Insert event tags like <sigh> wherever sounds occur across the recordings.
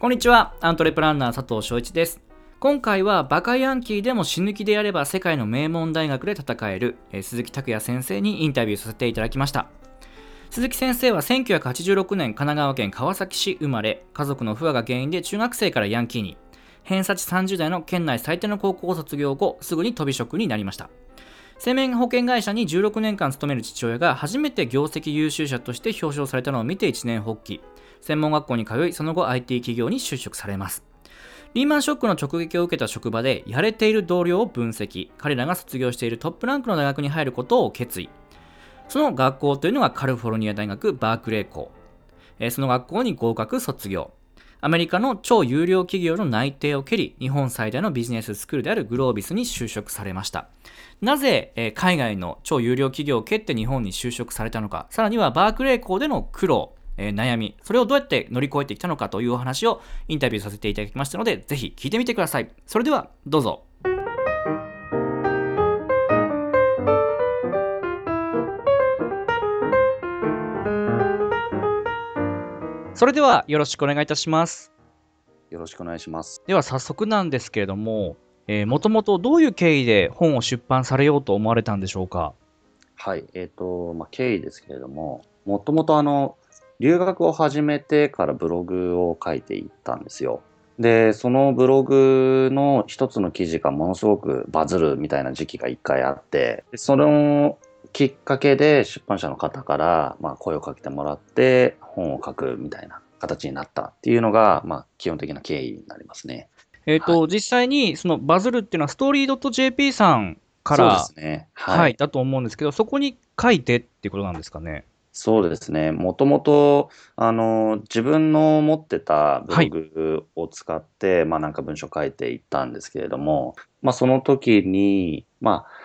こんにちは、アントレプランナー佐藤翔一です。今回はバカヤンキーでも死ぬ気でやれば世界の名門大学で戦える、鈴木拓也先生にインタビューさせていただきました。鈴木先生は1986年神奈川県川崎市生まれ、家族の不和が原因で中学生からヤンキーに、偏差値30代の県内最低の高校を卒業後、すぐに飛び職になりました。生命保険会社に16年間勤める父親が初めて業績優秀者として表彰されたのを見て一年発起。専門学校に通い、その後 IT 企業に就職されます。リーマンショックの直撃を受けた職場でやれている同僚を分析。彼らが卒業しているトップランクの大学に入ることを決意。その学校というのがカリフォルニア大学バークレー校。その学校に合格卒業。アメリカの超有料企業の内定を蹴り、日本最大のビジネススクールであるグロービスに就職されました。なぜ、えー、海外の超有料企業を蹴って日本に就職されたのか、さらにはバークレー校での苦労、えー、悩み、それをどうやって乗り越えてきたのかというお話をインタビューさせていただきましたので、ぜひ聞いてみてください。それでは、どうぞ。それではよろしくお願いいたします。よろしくお願いします。では早速なんですけれども、えー、もともとどういう経緯で本を出版されようと思われたんでしょうか？はい、えっ、ー、と、まあ、経緯ですけれども、もともとあの、留学を始めてからブログを書いていったんですよ。で、そのブログの一つの記事がものすごくバズるみたいな時期が一回あって、そのきっかけで出版社の方から、まあ、声をかけてもらって本を書くみたいな形になったっていうのが、まあ、基本的な経緯になりますね。えっ、ー、と、はい、実際にそのバズるっていうのはストーリー .jp さんから、そうですね。はい、はい、だと思うんですけど、そこに書いてっていうことなんですかね。そうですね。もともと、あの、自分の持ってたブログを使って、はい、まあなんか文章書いていったんですけれども、まあその時に、まあ、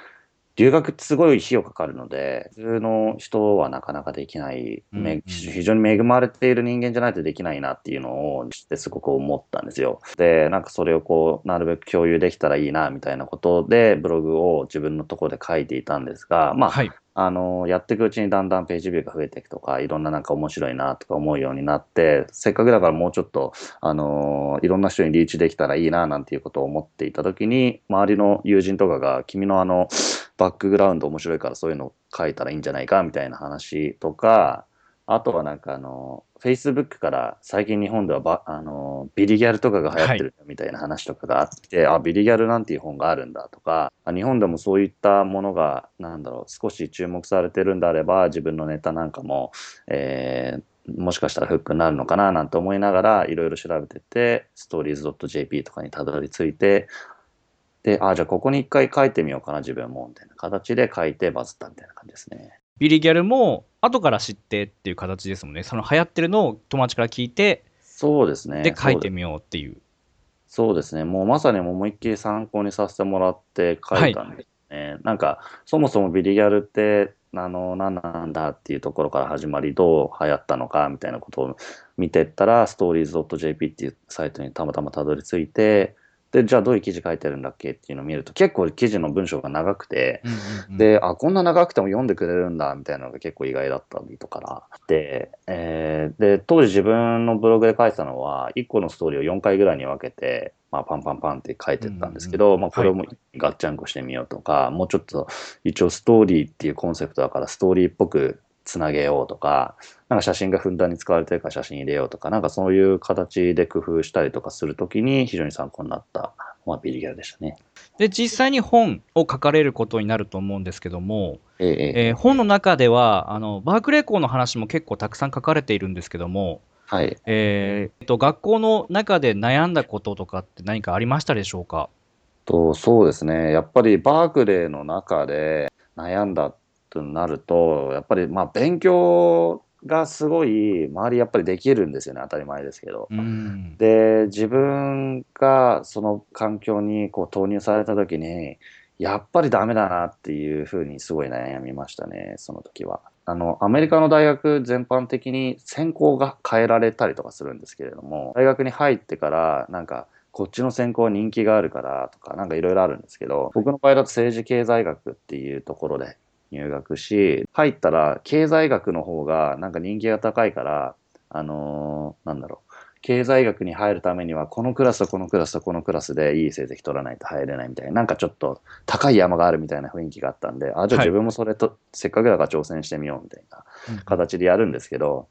留学ってすごい費用かかるので、普通の人はなかなかできない、うんうん、非常に恵まれている人間じゃないとできないなっていうのを知ってすごく思ったんですよ。で、なんかそれをこう、なるべく共有できたらいいな、みたいなことで、ブログを自分のところで書いていたんですが、まあ、はい、あの、やっていくうちにだんだんページビューが増えていくとか、いろんななんか面白いなとか思うようになって、せっかくだからもうちょっと、あの、いろんな人にリーチできたらいいななんていうことを思っていたときに、周りの友人とかが、君のあの、バックグラウンド面白いからそういうの書いたらいいんじゃないかみたいな話とか、あとはなんかあの、Facebook から最近日本ではばあのビリギャルとかが流行ってるみたいな話とかがあって、はい、あ、ビリギャルなんていう本があるんだとか、日本でもそういったものが、なんだろう、少し注目されてるんであれば、自分のネタなんかも、えー、もしかしたらフックになるのかななんて思いながらいろいろ調べてて、stories.jp とかにたどり着いて、で、あ、じゃあここに一回書いてみようかな、自分も、みたいな形で書いてバズったみたいな感じですね。ビリギャルも後から知ってっていう形ですもんね。その流行ってるのを友達から聞いて、そうですね。で、書いてみようっていう。そうですね。もうまさに思いっきり参考にさせてもらって書いたんですね。はい、なんか、そもそもビリギャルって、あの、何なんだっていうところから始まり、どう流行ったのかみたいなことを見てったら、stories.jp っていうサイトにたまたまたどり着いて、で、じゃあどういう記事書いてるんだっけっていうのを見ると、結構記事の文章が長くて、で、あ、こんな長くても読んでくれるんだ、みたいなのが結構意外だったりとかで、えー、で、当時自分のブログで書いてたのは、1個のストーリーを4回ぐらいに分けて、まあ、パンパンパンって書いてったんですけど、うんうん、まあ、これをもガッチャンコしてみようとか、はい、もうちょっと一応ストーリーっていうコンセプトだからストーリーっぽくつなげようとか、なんか写真がふんだんに使われてるから写真入れようとか、なんかそういう形で工夫したりとかするときに非常に参考になったまあ、ビリギャルでしたね。で、実際に本を書かれることになると思うんですけども、えええー、本の中では、あの、バークレー校の話も結構たくさん書かれているんですけども、はい。えー、と、学校の中で悩んだこととかって何かありましたでしょうか？と、そうですね。やっぱりバークレーの中で悩んだとなると、やっぱりまあ勉強がすごい周りやっぱりできるんですよね当たり前ですけど。うん、で自分がその環境にこう投入された時にやっぱりダメだなっていうふうにすごい悩みましたねその時は。あのアメリカの大学全般的に専攻が変えられたりとかするんですけれども大学に入ってからなんかこっちの専攻は人気があるからとか、なんかいろいろあるんですけど、僕の場合だと政治経済学っていうところで入学し、入ったら経済学の方がなんか人気が高いから、あのー、なんだろう、経済学に入るためには、このクラスとこのクラスとこのクラスでいい成績取らないと入れないみたいな、なんかちょっと高い山があるみたいな雰囲気があったんで、あ、じゃあ自分もそれと、せっかくだから挑戦してみようみたいな形でやるんですけど、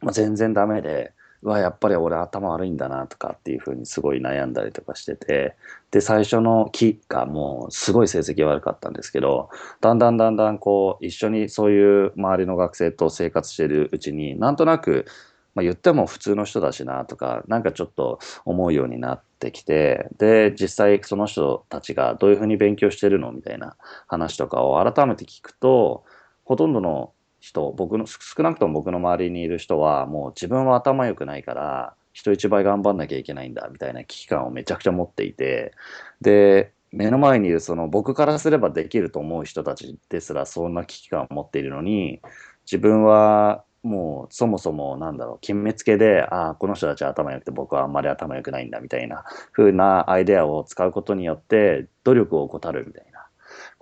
まあ、全然ダメで、うわ、やっぱり俺頭悪いんだなとかっていうふうにすごい悩んだりとかしてて、で、最初の期がもうすごい成績悪かったんですけど、だんだんだんだんこう、一緒にそういう周りの学生と生活してるうちに、なんとなく、まあ、言っても普通の人だしなとか、なんかちょっと思うようになってきて、で、実際その人たちがどういうふうに勉強してるのみたいな話とかを改めて聞くと、ほとんどの人、僕の、少なくとも僕の周りにいる人は、もう自分は頭良くないから、人一倍頑張んなきゃいけないんだ、みたいな危機感をめちゃくちゃ持っていて、で、目の前にいるその僕からすればできると思う人たちですらそんな危機感を持っているのに、自分はもうそもそもなんだろう、決めつけで、ああ、この人たちは頭良くて僕はあんまり頭良くないんだみたいな風なアイデアを使うことによって努力を怠るみたいな。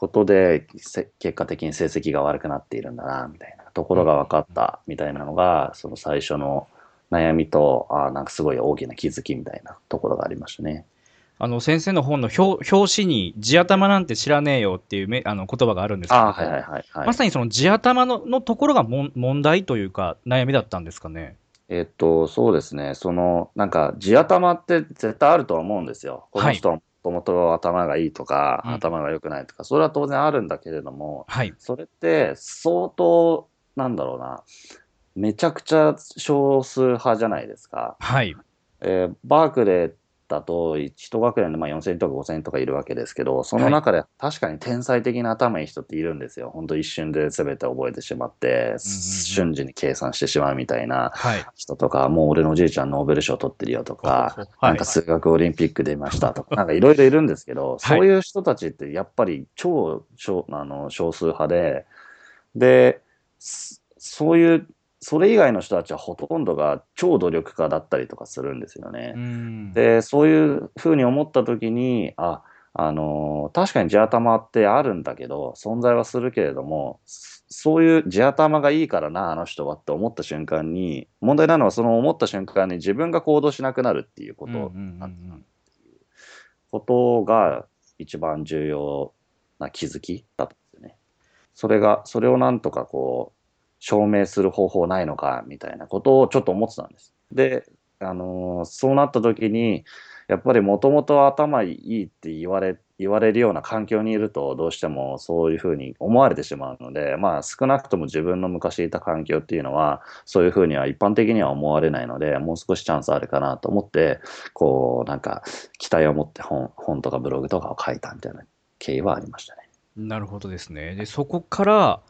ことで結果的に成績が悪くなっているんだなみたいなところが分かったみたいなのがその最初の悩みとあなんかすごい大きな気づきみたいなところがありましたね。あの先生の本の表紙に地頭なんて知らねえよっていうめあの言葉があるんですけど、はいはいはいはい、まさにその地頭ののところがも問題というか悩みだったんですかね？えっと、そうですね。その、なんか、地頭って絶対あるとは思うんですよ。この人はともと頭がいいとか、うん、頭が良くないとか、それは当然あるんだけれども、はい、それって相当、なんだろうな、めちゃくちゃ少数派じゃないですか。はい。えー、バークレーだと、一学年でまあ4000とか5000とかいるわけですけど、その中で確かに天才的な頭いい人っているんですよ。本当一瞬で全て覚えてしまって、瞬時に計算してしまうみたいな人とか、もう俺のおじいちゃんノーベル賞取ってるよとか、なんか数学オリンピック出ましたとか、<laughs> なんかいろいろいるんですけど、そういう人たちってやっぱり超少あの少数派で、で、そういうそれ以外の人たちはほとんどが超努力家だったりとかするんですよね。で、そういうふうに思った時に、あ、あのー、確かに地頭ってあるんだけど、存在はするけれども、そういう地頭がいいからな、あの人はって思った瞬間に、問題なのはその思った瞬間に自分が行動しなくなるっていうことなんことが一番重要な気づきだったんですよね。それが、それをなんとかこう、証明する方法ないのかみたいなことをちょっと思ってたんです。で、あのー、そうなった時に、やっぱりもともと頭いいって言われ、言われるような環境にいるとどうしてもそういうふうに思われてしまうので、まあ少なくとも自分の昔いた環境っていうのはそういうふうには一般的には思われないので、もう少しチャンスあるかなと思って、こうなんか期待を持って本本とかブログとかを書いたみたいな経緯はありましたね。なるほどですね。で、そこから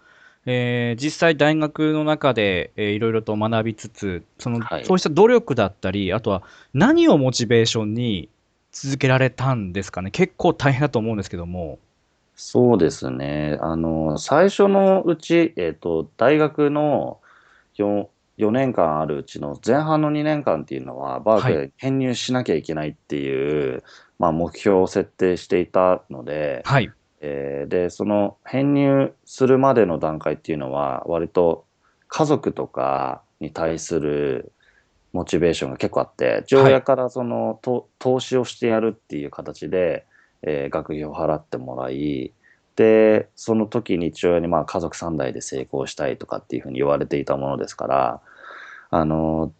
えー、実際大学の中で、えー、いろいろと学びつつその、はい、そうした努力だったりあとは何をモチベーションに続けられたんですかね？結構大変だと思うんですけども。そうですね。あの最初のうち、えーと、大学の 4, 4年間あるうちの前半の2年間っていうのはバークレーに編入しなきゃいけないっていう、はい、まあ、目標を設定していたので、はい、えー、で、その編入するまでの段階っていうのは、割と家族とかに対するモチベーションが結構あって、父親からその、はい、投資をしてやるっていう形で、えー、学費を払ってもらい、で、その時に父親にまあ家族3代で成功したいとかっていうふうに言われていたものですから、あの、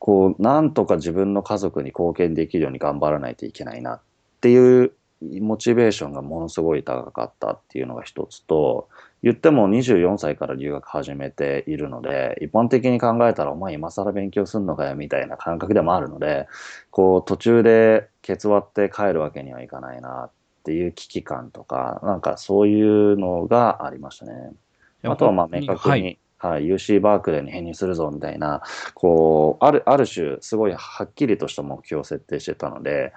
こう、なんとか自分の家族に貢献できるように頑張らないといけないなっていうモチベーションがものすごい高かったっていうのが一つと、言っても24歳から留学始めているので、一般的に考えたらお前今更勉強すんのかよみたいな感覚でもあるので、こう途中でケツ割って帰るわけにはいかないなっていう危機感とか、なんかそういうのがありましたね。あとはまあ明確に、はいはい、UC バークレーに編入するぞみたいな、こう、ある、ある種、すごいはっきりとした目標を設定してたので、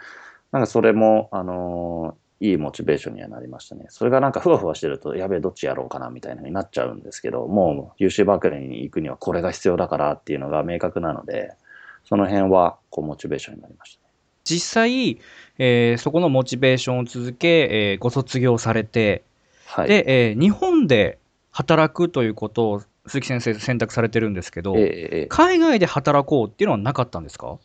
なんかそれも、あのー、いいモチベーションにはなりましたね。それがなんかふわふわしてると、やべえ、どっちやろうかなみたいなになっちゃうんですけど、もう UC バークレーに行くにはこれが必要だからっていうのが明確なので、その辺はこうモチベーションになりましたね。実際、えー、そこのモチベーションを続け、えー、ご卒業されて、はい、で、えー、日本で働くということを鈴木先生選択されてるんですけど、ええ海外で働こうっていうのはなかったんですか？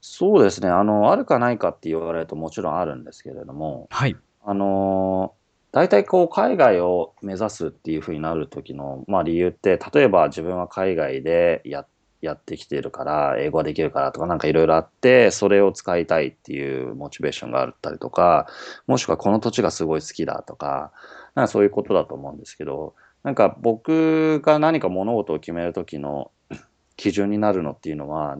そうですね。あの、あるかないかって言われるともちろんあるんですけれども、はい。あのー、大体こう海外を目指すっていうふうになる時の、まあ、理由って例えば自分は海外でややってきているから英語ができるからとかなんかいろいろあってそれを使いたいっていうモチベーションがあったりとかもしくはこの土地がすごい好きだとかなんかそういうことだと思うんですけどなんか僕が何か物事を決める時の <clears throat> 基準になるのっていうのは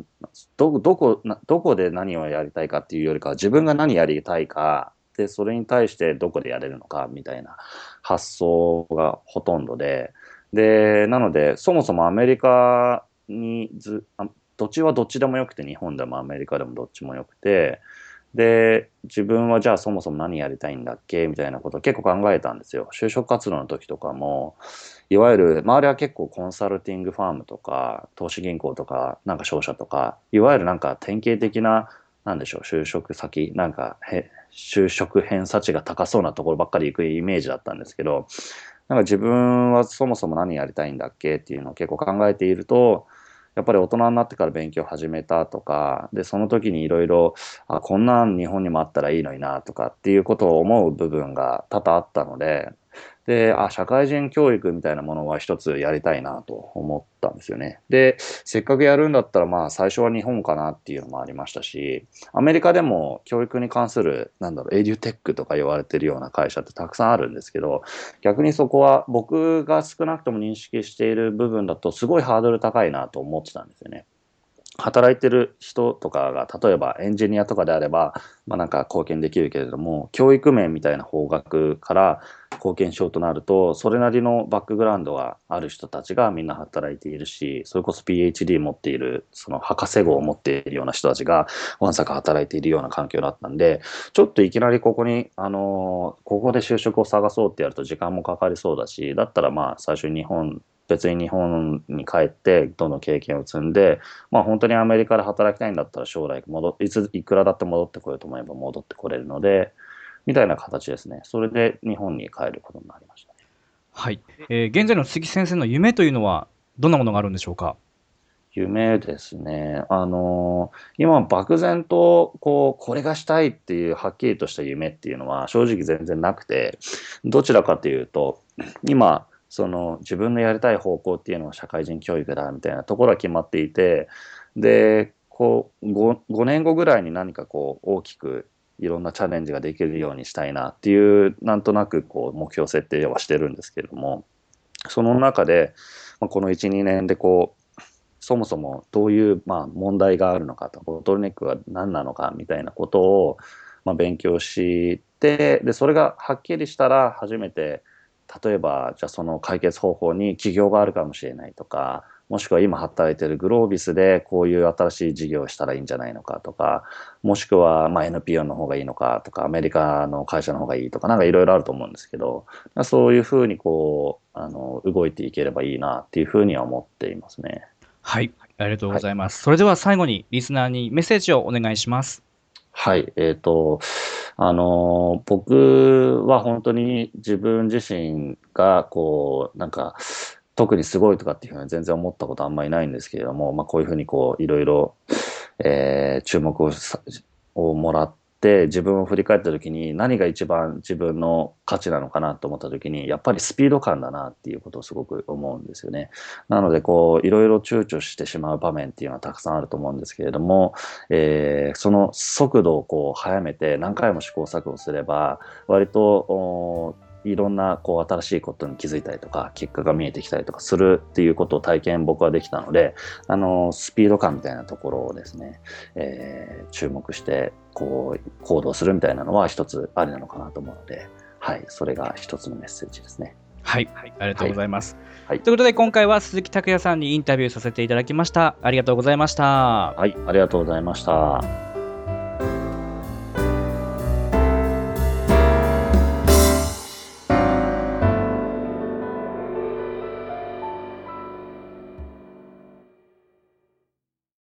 どどこどこで何をやりたいかっていうよりかは自分が何やりたいかでそれに対してどこでやれるのかみたいな発想がほとんどででなのでそもそもアメリカにずどっちはどっちでもよくて日本でもアメリカでもどっちもよくてで自分はじゃあそもそも何やりたいんだっけ？みたいなことを結構考えたんですよ。就職活動の時とかもいわゆる周りは結構コンサルティングファームとか投資銀行とかなんか商社とかいわゆるなんか典型的ななんでしょう就職先なんかへ就職偏差値が高そうなところばっかり行くイメージだったんですけどなんか自分はそもそも何やりたいんだっけ？っていうのを結構考えているとやっぱり大人になってから勉強始めたとかでその時にいろいろあこんな日本にもあったらいいのになとかっていうことを思う部分が多々あったのでで、あ、社会人教育みたいなものは一つやりたいなと思ったんですよね。で、せっかくやるんだったら、まあ最初は日本かなっていうのもありましたし、アメリカでも教育に関する、なんだろう、エデュテックとか言われてるような会社ってたくさんあるんですけど、逆にそこは僕が少なくとも認識している部分だと、すごいハードル高いなと思ってたんですよね。働いてる人とかが例えばエンジニアとかであれば、まあ、なんか貢献できるけれども教育面みたいな方角から貢献しようとなるとそれなりのバックグラウンドがある人たちがみんな働いているしそれこそ PhD 持っているその博士号を持っているような人たちがわんさか働いているような環境だったんでちょっといきなりここにあのここで就職を探そうってやると時間もかかりそうだしだったらまあ最初に日本別に日本に帰ってどんどん経験を積んで、まあ、本当にアメリカで働きたいんだったら将来戻いついくらだって戻ってこようと思えば戻ってこれるのでみたいな形ですね。それで日本に帰ることになりました、ね、はい、えー、現在の鈴木先生の夢というのはどんなものがあるんでしょうか？夢ですね。あのー、今漠然とこうこれがしたいっていうはっきりとした夢っていうのは正直全然なくてどちらかというと今その自分のやりたい方向っていうのは社会人教育だみたいなところは決まっていてでこう 5, 5年後ぐらいに何かこう大きくいろんなチャレンジができるようにしたいなっていうなんとなくこう目標設定はしてるんですけれどもその中で、まあ、この12年でこうそもそもどういう、まあ、問題があるのかとボトルネックが何なのかみたいなことを、まあ、勉強してでそれがはっきりしたら初めて例えばじゃあその解決方法に起業があるかもしれないとかもしくは今働いてるグロービスでこういう新しい事業をしたらいいんじゃないのかとかもしくはま NPO の方がいいのかとかアメリカの会社の方がいいとかなんかいろいろあると思うんですけどそういうふうにこうあの動いていければいいなっていうふうには思っていますね。はいありがとうございます、はい、それでは最後にリスナーにメッセージをお願いします。はい、えっ、ー、と、あの、僕は本当に自分自身が、こう、なんか、特にすごいとかっていうふうに全然思ったことあんまりないんですけれども、まあ、こういうふうにこう、いろいろ、え、注目ををもらっって自分を振り返った時に何が一番自分の価値なのかなと思った時にやっぱりスピード感だなっていうことをすごく思うんですよね。なのでこういろいろ躊躇してしまう場面っていうのはたくさんあると思うんですけれども、えー、その速度をこう速めて何回も試行錯誤すれば割といろんなこう新しいことに気づいたりとか結果が見えてきたりとかするっていうことを体験僕はできたのであのスピード感みたいなところをですね、えー、注目してこう行動するみたいなのは一つありなのかなと思うので、はい、それが一つのメッセージですね。はい、はい、ありがとうございます。はい、ということで今回は鈴木拓也さんにインタビューさせていただきました。ありがとうございました。はい、ありがとうございました。